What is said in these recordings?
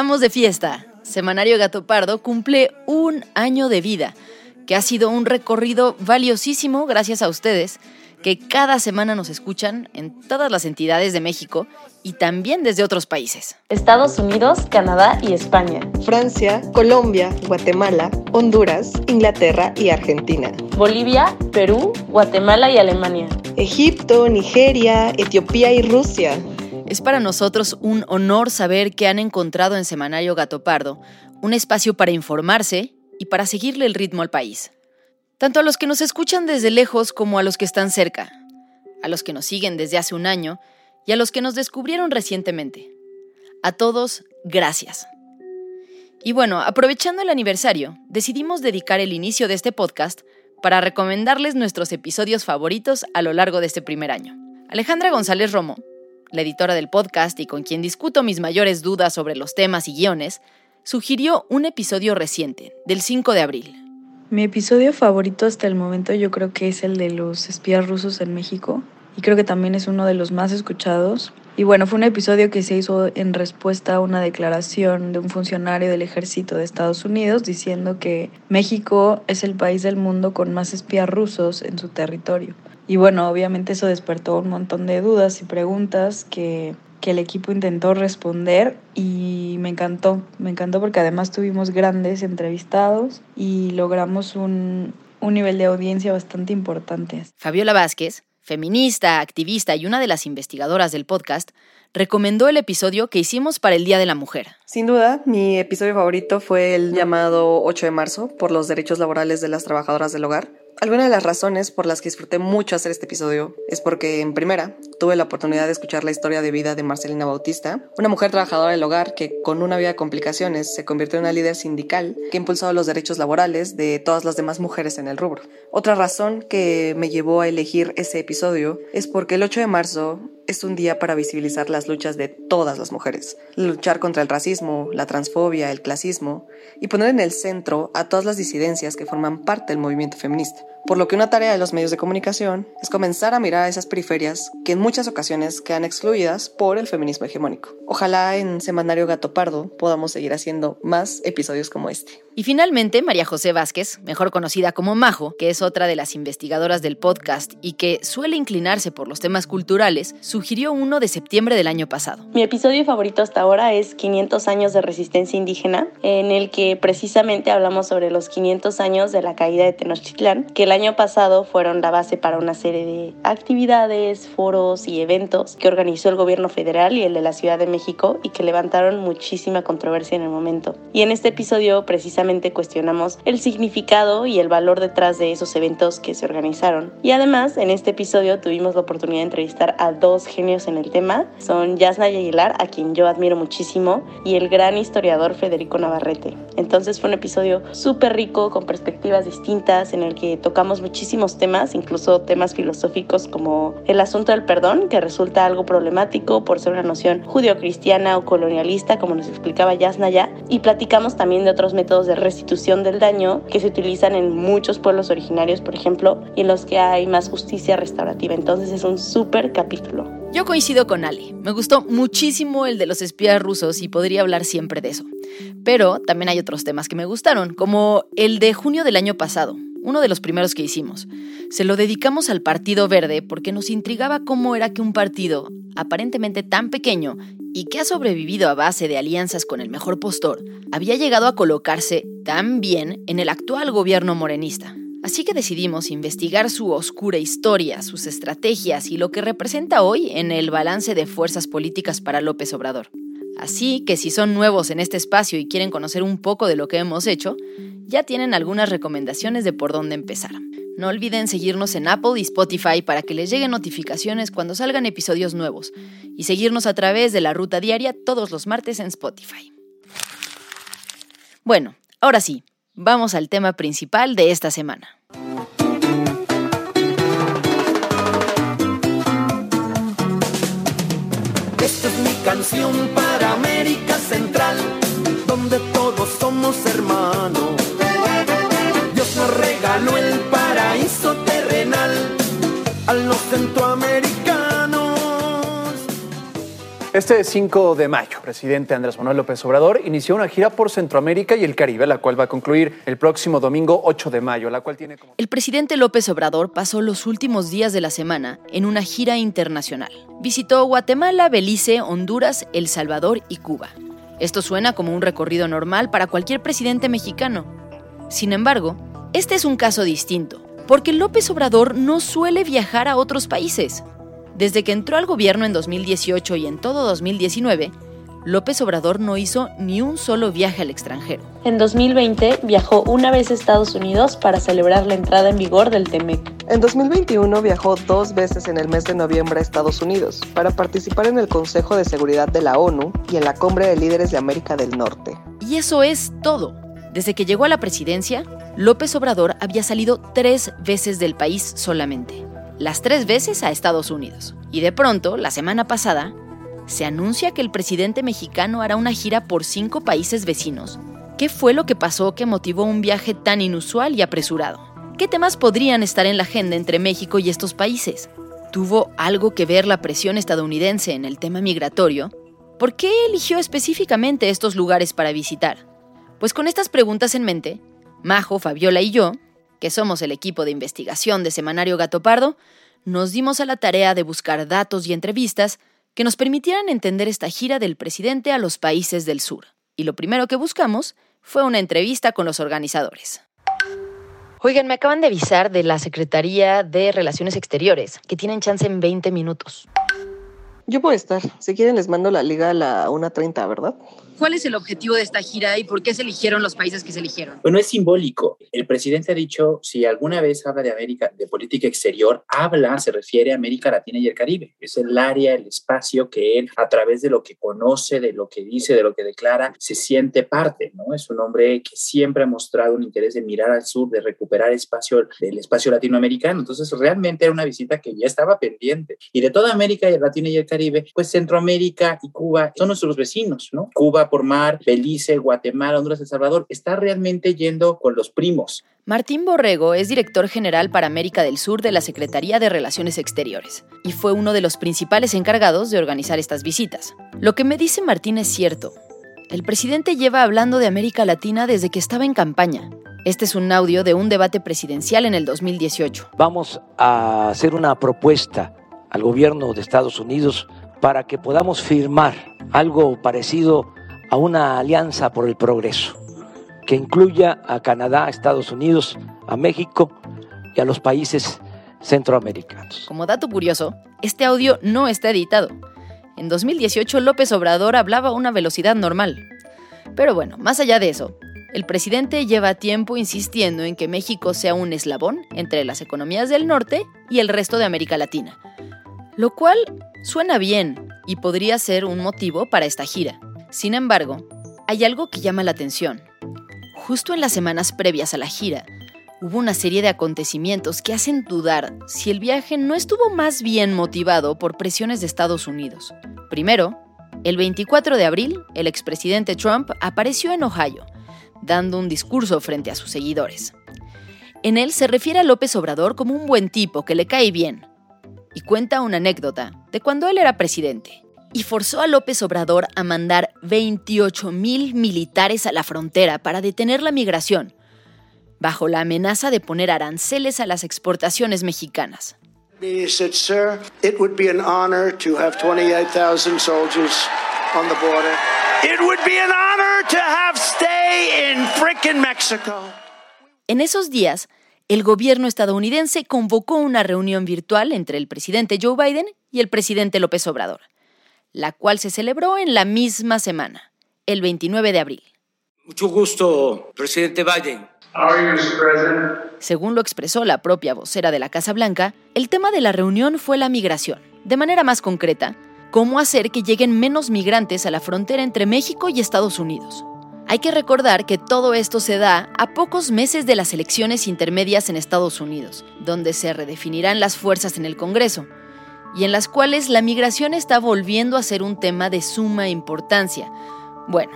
Estamos de fiesta. Semanario Gato Pardo cumple un año de vida, que ha sido un recorrido valiosísimo gracias a ustedes, que cada semana nos escuchan en todas las entidades de México y también desde otros países. Estados Unidos, Canadá y España. Francia, Colombia, Guatemala, Honduras, Inglaterra y Argentina. Bolivia, Perú, Guatemala y Alemania. Egipto, Nigeria, Etiopía y Rusia. Es para nosotros un honor saber que han encontrado en Semanario Gato Pardo un espacio para informarse y para seguirle el ritmo al país. Tanto a los que nos escuchan desde lejos como a los que están cerca, a los que nos siguen desde hace un año y a los que nos descubrieron recientemente. A todos, gracias. Y bueno, aprovechando el aniversario, decidimos dedicar el inicio de este podcast para recomendarles nuestros episodios favoritos a lo largo de este primer año. Alejandra González Romo, la editora del podcast y con quien discuto mis mayores dudas sobre los temas y guiones, sugirió un episodio reciente, del 5 de abril. Mi episodio favorito hasta el momento yo creo que es el de los espías rusos en México y creo que también es uno de los más escuchados. Y bueno, fue un episodio que se hizo en respuesta a una declaración de un funcionario del ejército de Estados Unidos diciendo que México es el país del mundo con más espías rusos en su territorio. Y bueno, obviamente eso despertó un montón de dudas y preguntas que, que el equipo intentó responder y me encantó, me encantó porque además tuvimos grandes entrevistados y logramos un, un nivel de audiencia bastante importante. Fabiola Vázquez, feminista, activista y una de las investigadoras del podcast, recomendó el episodio que hicimos para el Día de la Mujer. Sin duda, mi episodio favorito fue el llamado 8 de marzo por los derechos laborales de las trabajadoras del hogar. Alguna de las razones por las que disfruté mucho hacer este episodio es porque, en primera, tuve la oportunidad de escuchar la historia de vida de Marcelina Bautista, una mujer trabajadora del hogar que, con una vida de complicaciones, se convirtió en una líder sindical que impulsó los derechos laborales de todas las demás mujeres en el rubro. Otra razón que me llevó a elegir ese episodio es porque el 8 de marzo es un día para visibilizar las luchas de todas las mujeres, luchar contra el racismo, la transfobia, el clasismo y poner en el centro a todas las disidencias que forman parte del movimiento feminista. Por lo que una tarea de los medios de comunicación es comenzar a mirar a esas periferias que en muchas ocasiones quedan excluidas por el feminismo hegemónico. Ojalá en Semanario Gato Pardo podamos seguir haciendo más episodios como este. Y finalmente, María José Vázquez, mejor conocida como Majo, que es otra de las investigadoras del podcast y que suele inclinarse por los temas culturales, sugirió uno de septiembre del año pasado. Mi episodio favorito hasta ahora es 500 años de resistencia indígena, en el que precisamente hablamos sobre los 500 años de la caída de Tenochtitlán, que el año pasado fueron la base para una serie de actividades, foros y eventos que organizó el gobierno federal y el de la Ciudad de México y que levantaron muchísima controversia en el momento. Y en este episodio precisamente cuestionamos el significado y el valor detrás de esos eventos que se organizaron. Y además, en este episodio tuvimos la oportunidad de entrevistar a dos genios en el tema. Son Yasna Aguilar, a quien yo admiro muchísimo, y el gran historiador Federico Navarrete. Entonces fue un episodio súper rico, con perspectivas distintas, en el que tocamos muchísimos temas, incluso temas filosóficos como el asunto del perdón, que resulta algo problemático por ser una noción judio-cristiana o colonialista, como nos explicaba Yasna ya, y platicamos también de otros métodos de restitución del daño que se utilizan en muchos pueblos originarios, por ejemplo, y en los que hay más justicia restaurativa. Entonces es un súper capítulo. Yo coincido con Ali. Me gustó muchísimo el de los espías rusos y podría hablar siempre de eso. Pero también hay otros temas que me gustaron, como el de junio del año pasado, uno de los primeros que hicimos. Se lo dedicamos al Partido Verde porque nos intrigaba cómo era que un partido, aparentemente tan pequeño y que ha sobrevivido a base de alianzas con el mejor postor, había llegado a colocarse tan bien en el actual gobierno morenista. Así que decidimos investigar su oscura historia, sus estrategias y lo que representa hoy en el balance de fuerzas políticas para López Obrador. Así que si son nuevos en este espacio y quieren conocer un poco de lo que hemos hecho, ya tienen algunas recomendaciones de por dónde empezar. No olviden seguirnos en Apple y Spotify para que les lleguen notificaciones cuando salgan episodios nuevos y seguirnos a través de la ruta diaria todos los martes en Spotify. Bueno, ahora sí, vamos al tema principal de esta semana. Canción para América Central, Este 5 de mayo, presidente Andrés Manuel López Obrador inició una gira por Centroamérica y el Caribe, la cual va a concluir el próximo domingo 8 de mayo, la cual tiene. El presidente López Obrador pasó los últimos días de la semana en una gira internacional. Visitó Guatemala, Belice, Honduras, El Salvador y Cuba. Esto suena como un recorrido normal para cualquier presidente mexicano. Sin embargo, este es un caso distinto, porque López Obrador no suele viajar a otros países. Desde que entró al gobierno en 2018 y en todo 2019, López Obrador no hizo ni un solo viaje al extranjero. En 2020 viajó una vez a Estados Unidos para celebrar la entrada en vigor del TEMEC. En 2021 viajó dos veces en el mes de noviembre a Estados Unidos para participar en el Consejo de Seguridad de la ONU y en la Cumbre de Líderes de América del Norte. Y eso es todo. Desde que llegó a la presidencia, López Obrador había salido tres veces del país solamente las tres veces a Estados Unidos. Y de pronto, la semana pasada, se anuncia que el presidente mexicano hará una gira por cinco países vecinos. ¿Qué fue lo que pasó que motivó un viaje tan inusual y apresurado? ¿Qué temas podrían estar en la agenda entre México y estos países? ¿Tuvo algo que ver la presión estadounidense en el tema migratorio? ¿Por qué eligió específicamente estos lugares para visitar? Pues con estas preguntas en mente, Majo, Fabiola y yo que somos el equipo de investigación de Semanario Gato Pardo, nos dimos a la tarea de buscar datos y entrevistas que nos permitieran entender esta gira del presidente a los países del sur. Y lo primero que buscamos fue una entrevista con los organizadores. Oigan, me acaban de avisar de la Secretaría de Relaciones Exteriores, que tienen chance en 20 minutos. Yo puedo estar. Si quieren les mando la liga a la 1.30, ¿verdad? ¿Cuál es el objetivo de esta gira y por qué se eligieron los países que se eligieron? Bueno, es simbólico. El presidente ha dicho, si alguna vez habla de América, de política exterior, habla, se refiere a América Latina y el Caribe. Es el área, el espacio que él, a través de lo que conoce, de lo que dice, de lo que declara, se siente parte, ¿no? Es un hombre que siempre ha mostrado un interés de mirar al sur, de recuperar espacio del espacio latinoamericano. Entonces, realmente era una visita que ya estaba pendiente. Y de toda América Latina y el Caribe, pues Centroamérica y Cuba son nuestros vecinos, ¿no? Cuba por mar, Belice, Guatemala, Honduras, El Salvador, está realmente yendo con los primos. Martín Borrego es director general para América del Sur de la Secretaría de Relaciones Exteriores y fue uno de los principales encargados de organizar estas visitas. Lo que me dice Martín es cierto. El presidente lleva hablando de América Latina desde que estaba en campaña. Este es un audio de un debate presidencial en el 2018. Vamos a hacer una propuesta al gobierno de Estados Unidos para que podamos firmar algo parecido a una alianza por el progreso que incluya a Canadá, Estados Unidos, a México y a los países centroamericanos. Como dato curioso, este audio no está editado. En 2018 López Obrador hablaba a una velocidad normal. Pero bueno, más allá de eso, El presidente lleva tiempo insistiendo en que México sea un eslabón entre las economías del norte y el resto de América Latina, lo cual suena bien y podría ser un motivo para esta gira. Sin embargo, hay algo que llama la atención. Justo en las semanas previas a la gira, hubo una serie de acontecimientos que hacen dudar si el viaje no estuvo más bien motivado por presiones de Estados Unidos. Primero, el 24 de abril, el expresidente Trump apareció en Ohio, dando un discurso frente a sus seguidores. En él se refiere a López Obrador como un buen tipo que le cae bien, y cuenta una anécdota de cuando él era presidente, y forzó a López Obrador a mandar 28 mil militares a la frontera para detener la migración, bajo la amenaza de poner aranceles a las exportaciones mexicanas. He said, Sir, it would be an honor to have 28,000 soldiers on the border. It would be an honor to have stay in frickin' Mexico. En esos días, el gobierno estadounidense convocó una reunión virtual entre el presidente Joe Biden y el presidente López Obrador, la cual se celebró en la misma semana, el 29 de abril. Mucho gusto, presidente Biden. Según lo expresó la propia vocera de la Casa Blanca, el tema de la reunión fue la migración. De manera más concreta, cómo hacer que lleguen menos migrantes a la frontera entre México y Estados Unidos. Hay que recordar que todo esto se da a pocos meses de las elecciones intermedias en Estados Unidos, donde se redefinirán las fuerzas en el Congreso, y en las cuales la migración está volviendo a ser un tema de suma importancia. Bueno,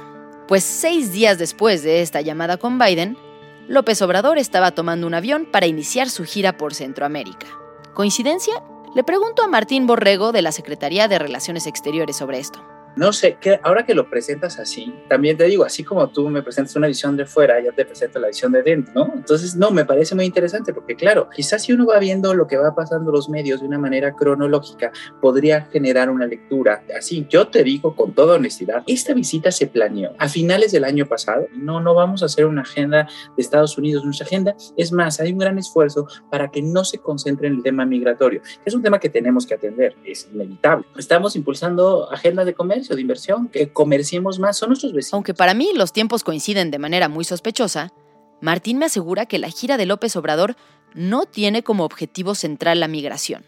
pues seis días después de esta llamada con Biden, López Obrador estaba tomando un avión para iniciar su gira por Centroamérica. ¿Coincidencia? Le pregunto a Martín Borrego de la Secretaría de Relaciones Exteriores sobre esto. No sé, que ahora que lo presentas así, también te digo, así como tú me presentas una visión de fuera, ya te presento la visión de dentro, ¿no? Entonces, no, me parece muy interesante porque, claro, quizás si uno va viendo lo que va pasando los medios de una manera cronológica, podría generar una lectura así. Yo te digo con toda honestidad, esta visita se planeó a finales del año pasado. No, no vamos a hacer una agenda de Estados Unidos. Nuestra agenda es más, hay un gran esfuerzo para que no se concentre en el tema migratorio. Es un tema que tenemos que atender, es inevitable. Estamos impulsando agendas de comercio de inversión, que comerciemos más, son nuestros vecinos. Aunque para mí los tiempos coinciden de manera muy sospechosa, Martín me asegura que la gira de López Obrador no tiene como objetivo central la migración,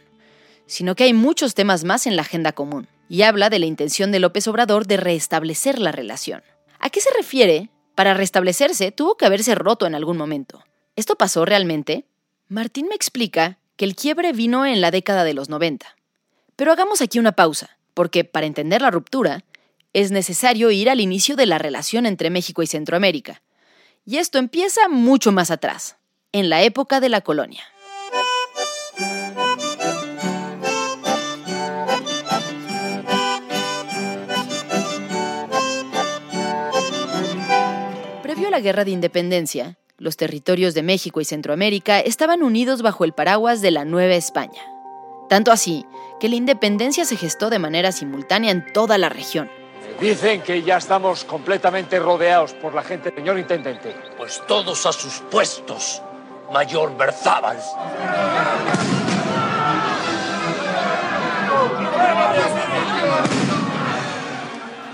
sino que hay muchos temas más en la agenda común, y habla de la intención de López Obrador de restablecer la relación. ¿A qué se refiere? Para restablecerse tuvo que haberse roto en algún momento. ¿Esto pasó realmente? Martín me explica que el quiebre vino en la década de los 90. Pero hagamos aquí una pausa porque para entender la ruptura es necesario ir al inicio de la relación entre México y Centroamérica. Y esto empieza mucho más atrás, en la época de la colonia. Previo a la Guerra de Independencia, los territorios de México y Centroamérica estaban unidos bajo el paraguas de la Nueva España. Tanto así que la independencia se gestó de manera simultánea en toda la región. Dicen que ya estamos completamente rodeados por la gente, señor intendente. Pues todos a sus puestos, mayor Berzábal.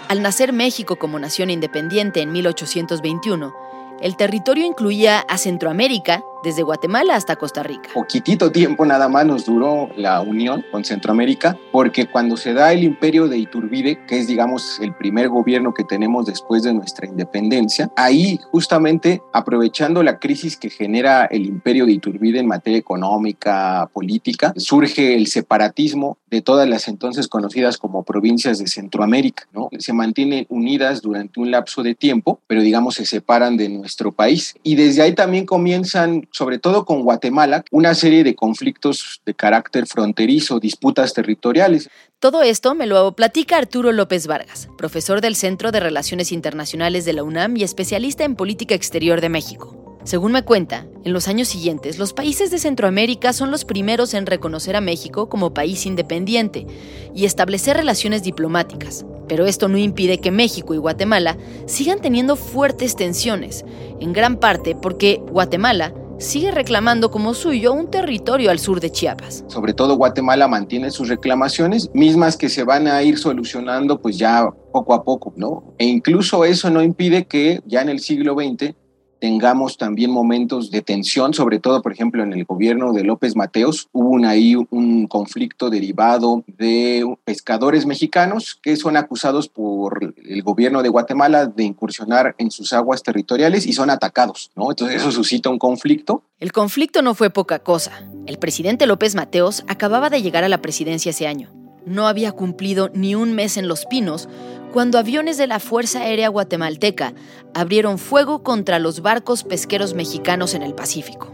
Al nacer México como nación independiente en 1821, el territorio incluía a Centroamérica, desde Guatemala hasta Costa Rica. Poquitito tiempo nada más nos duró la unión con Centroamérica, porque cuando se da el imperio de Iturbide, que es digamos el primer gobierno que tenemos después de nuestra independencia, ahí justamente aprovechando la crisis que genera el imperio de Iturbide en materia económica, política, surge el separatismo de todas las entonces conocidas como provincias de Centroamérica, ¿no? Se mantienen unidas durante un lapso de tiempo, pero digamos se separan de nuestro país y desde ahí también comienzan sobre todo con Guatemala, una serie de conflictos de carácter fronterizo, disputas territoriales. Todo esto me lo platica Arturo López Vargas, profesor del Centro de Relaciones Internacionales de la UNAM y especialista en política exterior de México. Según me cuenta, en los años siguientes, los países de Centroamérica son los primeros en reconocer a México como país independiente y establecer relaciones diplomáticas. Pero esto no impide que México y Guatemala sigan teniendo fuertes tensiones, en gran parte porque Guatemala sigue reclamando como suyo un territorio al sur de Chiapas. Sobre todo Guatemala mantiene sus reclamaciones, mismas que se van a ir solucionando pues ya poco a poco, ¿no? E incluso eso no impide que ya en el siglo XX tengamos también momentos de tensión, sobre todo, por ejemplo, en el gobierno de López Mateos, hubo un, ahí un conflicto derivado de pescadores mexicanos que son acusados por el gobierno de Guatemala de incursionar en sus aguas territoriales y son atacados, ¿no? Entonces eso suscita un conflicto. El conflicto no fue poca cosa. El presidente López Mateos acababa de llegar a la presidencia ese año. No había cumplido ni un mes en Los Pinos cuando aviones de la Fuerza Aérea Guatemalteca abrieron fuego contra los barcos pesqueros mexicanos en el Pacífico.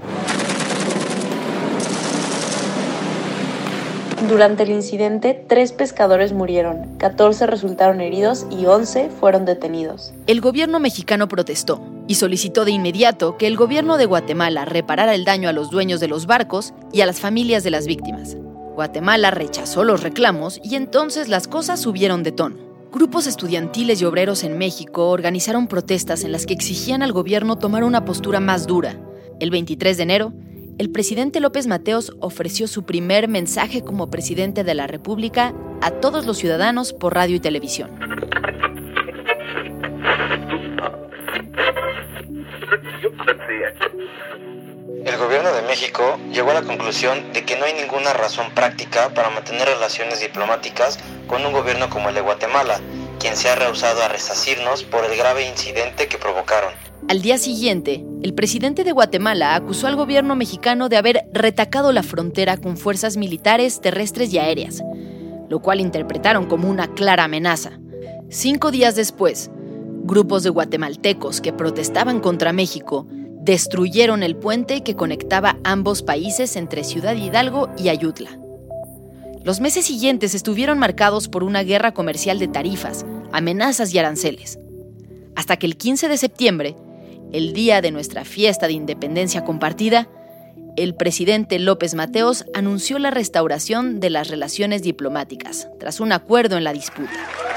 Durante el incidente, tres pescadores murieron, 14 resultaron heridos y 11 fueron detenidos. El gobierno mexicano protestó y solicitó de inmediato que el gobierno de Guatemala reparara el daño a los dueños de los barcos y a las familias de las víctimas. Guatemala rechazó los reclamos y entonces las cosas subieron de tono. Grupos estudiantiles y obreros en México organizaron protestas en las que exigían al gobierno tomar una postura más dura. El 23 de enero, el presidente López Mateos ofreció su primer mensaje como presidente de la República a todos los ciudadanos por radio y televisión. El gobierno de México llegó a la conclusión de que no hay ninguna razón práctica para mantener relaciones diplomáticas con un gobierno como el de Guatemala, quien se ha rehusado a resacirnos por el grave incidente que provocaron. Al día siguiente, el presidente de Guatemala acusó al gobierno mexicano de haber retacado la frontera con fuerzas militares, terrestres y aéreas, lo cual interpretaron como una clara amenaza. Cinco días después, grupos de guatemaltecos que protestaban contra México destruyeron el puente que conectaba ambos países entre Ciudad Hidalgo y Ayutla. Los meses siguientes estuvieron marcados por una guerra comercial de tarifas, amenazas y aranceles, hasta que el 15 de septiembre, el día de nuestra fiesta de independencia compartida, el presidente López Mateos anunció la restauración de las relaciones diplomáticas, tras un acuerdo en la disputa.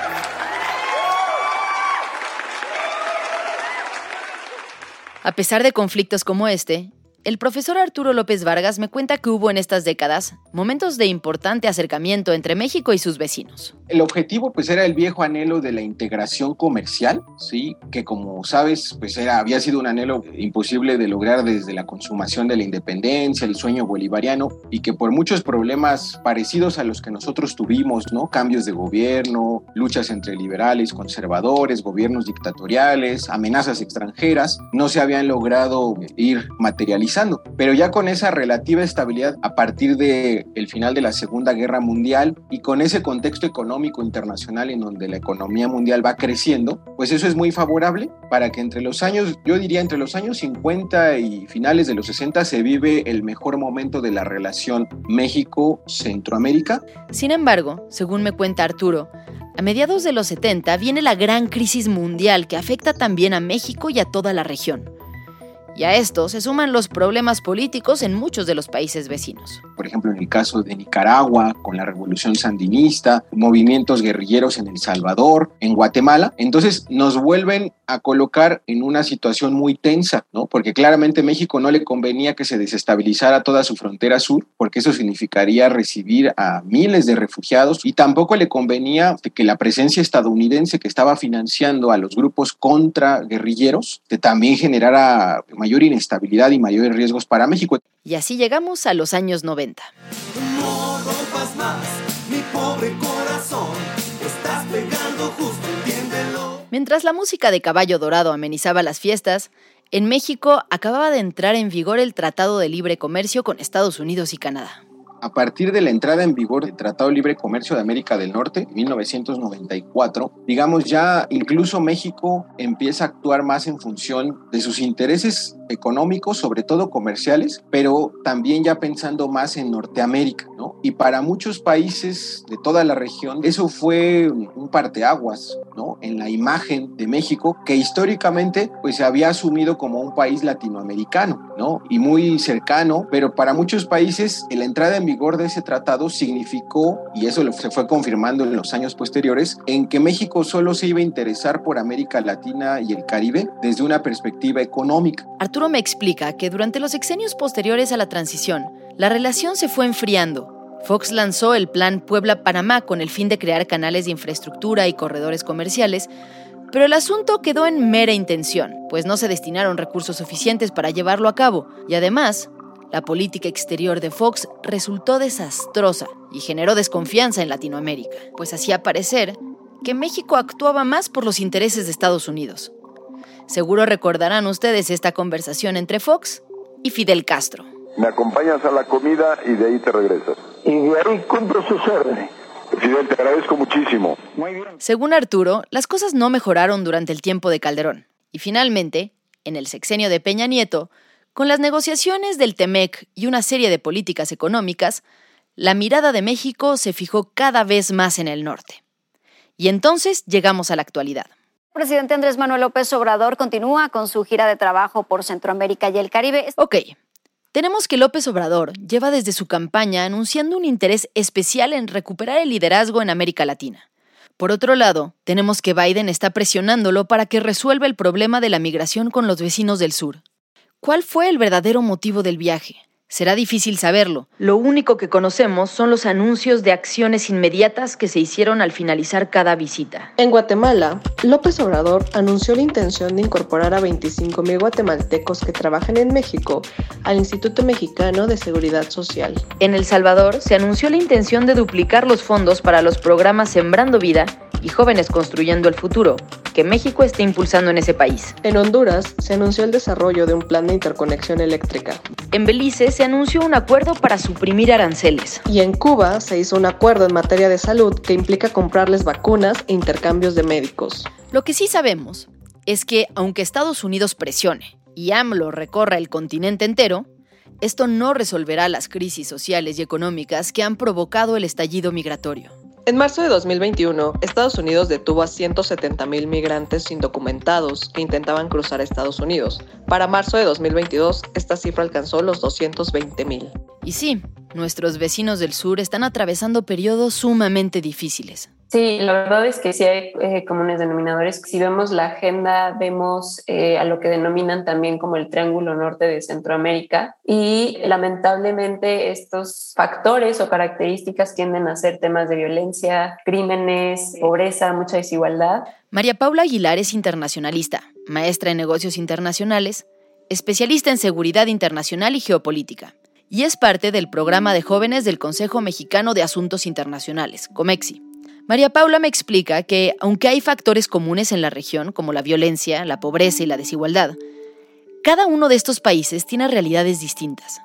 A pesar de conflictos como este, el profesor Arturo López Vargas me cuenta que hubo en estas décadas momentos de importante acercamiento entre México y sus vecinos. El objetivo pues era el viejo anhelo de la integración comercial, sí, que como sabes pues era había sido un anhelo imposible de lograr desde la consumación de la independencia, el sueño bolivariano y que por muchos problemas parecidos a los que nosotros tuvimos, ¿no? Cambios de gobierno, luchas entre liberales, conservadores, gobiernos dictatoriales, amenazas extranjeras, no se habían logrado ir materializando pero ya con esa relativa estabilidad a partir del el final de la Segunda Guerra Mundial y con ese contexto económico internacional en donde la economía mundial va creciendo, pues eso es muy favorable para que entre los años, yo diría entre los años 50 y finales de los 60 se vive el mejor momento de la relación México-Centroamérica. Sin embargo, según me cuenta Arturo, a mediados de los 70 viene la gran crisis mundial que afecta también a México y a toda la región. Y a esto se suman los problemas políticos en muchos de los países vecinos. Por ejemplo, en el caso de Nicaragua, con la revolución sandinista, movimientos guerrilleros en El Salvador, en Guatemala. Entonces nos vuelven a colocar en una situación muy tensa, ¿no? Porque claramente México no le convenía que se desestabilizara toda su frontera sur, porque eso significaría recibir a miles de refugiados y tampoco le convenía que la presencia estadounidense que estaba financiando a los grupos contra guerrilleros, que también generara mayor inestabilidad y mayores riesgos para México. Y así llegamos a los años 90. Mientras la música de Caballo Dorado amenizaba las fiestas, en México acababa de entrar en vigor el Tratado de Libre Comercio con Estados Unidos y Canadá. A partir de la entrada en vigor del Tratado de Libre Comercio de América del Norte, 1994, digamos ya incluso México empieza a actuar más en función de sus intereses económicos, sobre todo comerciales, pero también ya pensando más en Norteamérica, ¿no? Y para muchos países de toda la región, eso fue un parteaguas, En la imagen de México, que históricamente pues se había asumido como un país latinoamericano, ¿no? Y muy cercano, pero para muchos países la entrada en vigor de ese tratado significó, y eso se fue confirmando en los años posteriores, en que México solo se iba a interesar por América Latina y el Caribe desde una perspectiva económica. Arturo me explica que durante los exenios posteriores a la transición, la relación se fue enfriando. Fox lanzó el plan Puebla-Panamá con el fin de crear canales de infraestructura y corredores comerciales, Pero el asunto quedó en mera intención, pues no se destinaron recursos suficientes para llevarlo a cabo, y además, la política exterior de Fox resultó desastrosa y generó desconfianza en Latinoamérica, pues hacía parecer que México actuaba más por los intereses de Estados Unidos. Seguro recordarán ustedes esta conversación entre Fox y Fidel Castro. Me acompañas a la comida y de ahí te regresas. Y de ahí cumplo sus órdenes. Fidel, te agradezco muchísimo. Muy bien. Según Arturo, las cosas no mejoraron durante el tiempo de Calderón. Y finalmente, en el sexenio de Peña Nieto, con las negociaciones del TEMEC y una serie de políticas económicas, la mirada de México se fijó cada vez más en el norte. Y entonces llegamos a la actualidad. El presidente Andrés Manuel López Obrador continúa con su gira de trabajo por Centroamérica y el Caribe. Ok, tenemos que López Obrador lleva desde su campaña anunciando un interés especial en recuperar el liderazgo en América Latina. Por otro lado, tenemos que Biden está presionándolo para que resuelva el problema de la migración con los vecinos del sur. ¿Cuál fue el verdadero motivo del viaje? Será difícil saberlo. Lo único que conocemos son los anuncios de acciones inmediatas que se hicieron al finalizar cada visita. En Guatemala, López Obrador anunció la intención de incorporar a 25.000 guatemaltecos que trabajan en México al Instituto Mexicano de Seguridad Social. En El Salvador se anunció la intención de duplicar los fondos para los programas Sembrando Vida y Jóvenes Construyendo el Futuro, que México está impulsando en ese país. En Honduras se anunció el desarrollo de un plan de interconexión eléctrica. En Belice se anunció un acuerdo para suprimir aranceles. Y en Cuba se hizo un acuerdo en materia de salud que implica comprarles vacunas e intercambios de médicos. Lo que sí sabemos es que, aunque Estados Unidos presione y AMLO recorra el continente entero, esto no resolverá las crisis sociales y económicas que han provocado el estallido migratorio. En marzo de 2021, Estados Unidos detuvo a 170.000 migrantes indocumentados que intentaban cruzar a Estados Unidos. Para marzo de 2022, esta cifra alcanzó los 220.000. Y sí, nuestros vecinos del sur están atravesando periodos sumamente difíciles. Sí, la verdad es que sí hay eh, comunes denominadores. Si vemos la agenda, vemos eh, a lo que denominan también como el Triángulo Norte de Centroamérica y lamentablemente estos factores o características tienden a ser temas de violencia, crímenes, pobreza, mucha desigualdad. María Paula Aguilar es internacionalista, maestra en negocios internacionales, especialista en seguridad internacional y geopolítica y es parte del programa de jóvenes del Consejo Mexicano de Asuntos Internacionales, COMEXI. María Paula me explica que, aunque hay factores comunes en la región, como la violencia, la pobreza y la desigualdad, cada uno de estos países tiene realidades distintas.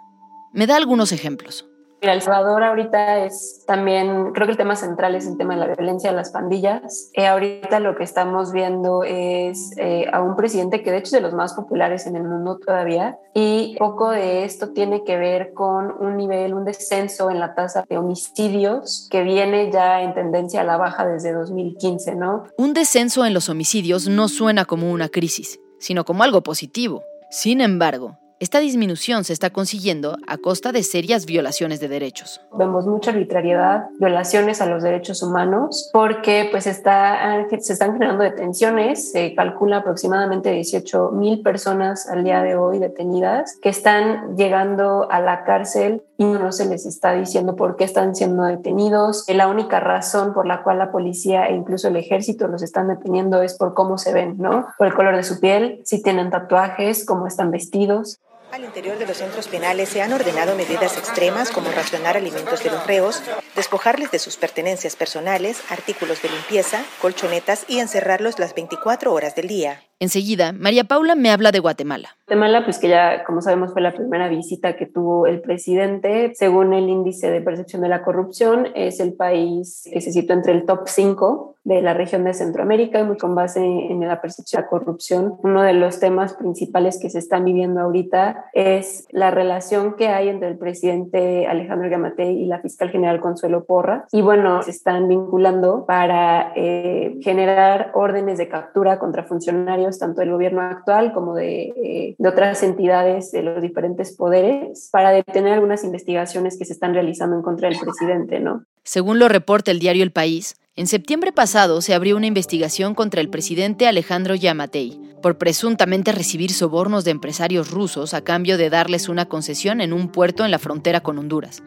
Me da algunos ejemplos. El Salvador ahorita es también, creo que el tema central es el tema de la violencia de las pandillas. Eh, ahorita lo que estamos viendo es eh, a un presidente que de hecho es de los más populares en el mundo todavía y poco de esto tiene que ver con un nivel, un descenso en la tasa de homicidios que viene ya en tendencia a la baja desde 2015, ¿no? Un descenso en los homicidios no suena como una crisis, sino como algo positivo. Sin embargo, esta disminución se está consiguiendo a costa de serias violaciones de derechos. Vemos mucha arbitrariedad, violaciones a los derechos humanos, porque pues está, se están generando detenciones. Se calcula aproximadamente 18 mil personas al día de hoy detenidas que están llegando a la cárcel y no se les está diciendo por qué están siendo detenidos. La única razón por la cual la policía e incluso el ejército los están deteniendo es por cómo se ven, ¿no? Por el color de su piel, si tienen tatuajes, cómo están vestidos. Al interior de los centros penales se han ordenado medidas extremas como racionar alimentos de los reos, despojarles de sus pertenencias personales, artículos de limpieza, colchonetas y encerrarlos las 24 horas del día. Enseguida, María Paula me habla de Guatemala. Guatemala, pues que ya, como sabemos, fue la primera visita que tuvo el presidente. Según el índice de percepción de la corrupción, es el país que se sitúa entre el top 5 de la región de Centroamérica y con base en la percepción de la corrupción. Uno de los temas principales que se están viviendo ahorita es la relación que hay entre el presidente Alejandro Yamatei y la fiscal general Consuelo Porra. Y bueno, se están vinculando para eh, generar órdenes de captura contra funcionarios tanto del gobierno actual como eh, de, otras entidades de los diferentes poderes, para detener algunas investigaciones que se están realizando en contra del presidente, ¿no? Según lo reporta el diario El País, en septiembre pasado se abrió una investigación contra el presidente Alejandro Yamatei por presuntamente recibir sobornos de empresarios rusos a cambio de darles una concesión en un puerto en la frontera con Honduras.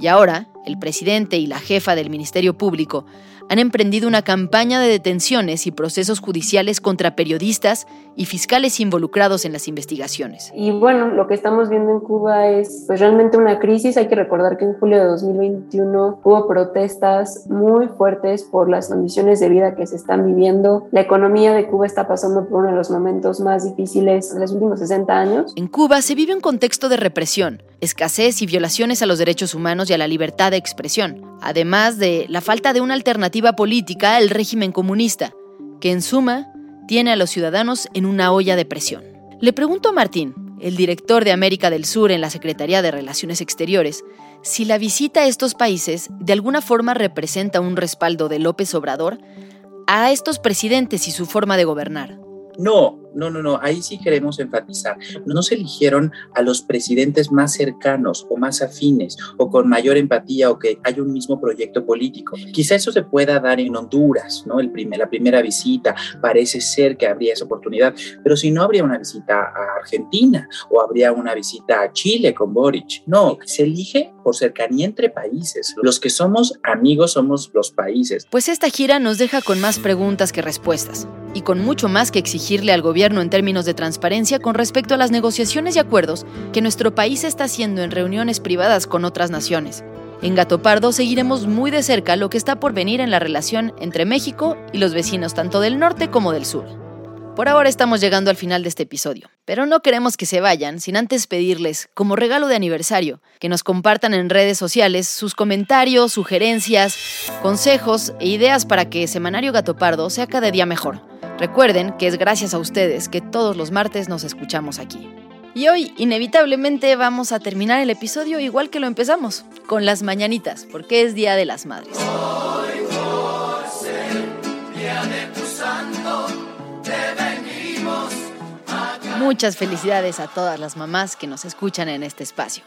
Y ahora, el presidente y la jefa del Ministerio Público han emprendido una campaña de detenciones y procesos judiciales contra periodistas y fiscales involucrados en las investigaciones. Y bueno, lo que estamos viendo en Cuba es pues, realmente una crisis. Hay que recordar que en julio de 2021 hubo protestas muy fuertes por las condiciones de vida que se están viviendo. La economía de Cuba está pasando por uno de los momentos más difíciles de los últimos 60 años. En Cuba se vive un contexto de represión, escasez y violaciones a los derechos humanos y a la libertad de expresión, además de la falta de una alternativa política al régimen comunista, que en suma tiene a los ciudadanos en una olla de presión. Le pregunto a Martín, el director de América del Sur en la Secretaría de Relaciones Exteriores, si la visita a estos países de alguna forma representa un respaldo de López Obrador a estos presidentes y su forma de gobernar. No, no, no, no, ahí sí queremos enfatizar. No se eligieron a los presidentes más cercanos o más afines o con mayor empatía o que haya un mismo proyecto político. Quizá eso se pueda dar en Honduras, ¿no? El primer, la primera visita, parece ser que habría esa oportunidad, pero si no habría una visita a Argentina o habría una visita a Chile con Boric. No, se elige por cercanía entre países. Los que somos amigos somos los países. Pues esta gira nos deja con más preguntas que respuestas y con mucho más que exigirle al gobierno en términos de transparencia con respecto a las negociaciones y acuerdos que nuestro país está haciendo en reuniones privadas con otras naciones. En Gato Pardo seguiremos muy de cerca lo que está por venir en la relación entre México y los vecinos tanto del norte como del sur. Por ahora estamos llegando al final de este episodio, pero no queremos que se vayan sin antes pedirles, como regalo de aniversario, que nos compartan en redes sociales sus comentarios, sugerencias, consejos e ideas para que Semanario Gato Pardo sea cada día mejor. Recuerden que es gracias a ustedes que todos los martes nos escuchamos aquí. Y hoy, inevitablemente, vamos a terminar el episodio igual que lo empezamos, con las mañanitas, porque es Día de las Madres. Muchas felicidades a todas las mamás que nos escuchan en este espacio.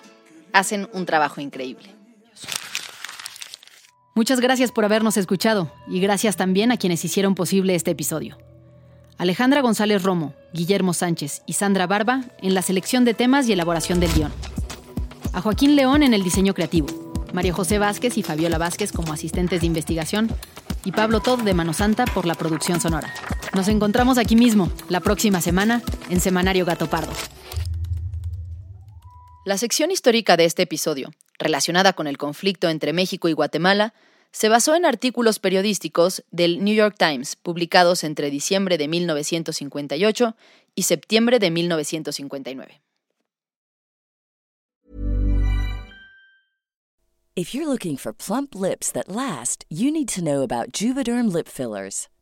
Hacen un trabajo increíble. Muchas gracias por habernos escuchado y gracias también a quienes hicieron posible este episodio. Alejandra González Romo, Guillermo Sánchez y Sandra Barba en la selección de temas y elaboración del guion. A Joaquín León en el diseño creativo. María José Vázquez y Fabiola Vázquez como asistentes de investigación. Y Pablo Todd de Mano Santa por la producción sonora. Nos encontramos aquí mismo, la próxima semana, en Semanario Gato Pardo. La sección histórica de este episodio, relacionada con el conflicto entre México y Guatemala, se basó en artículos periodísticos del New York Times publicados entre diciembre de 1958 y septiembre de 1959. If you're looking for plump lips that last, you need to know about Juvederm lip fillers.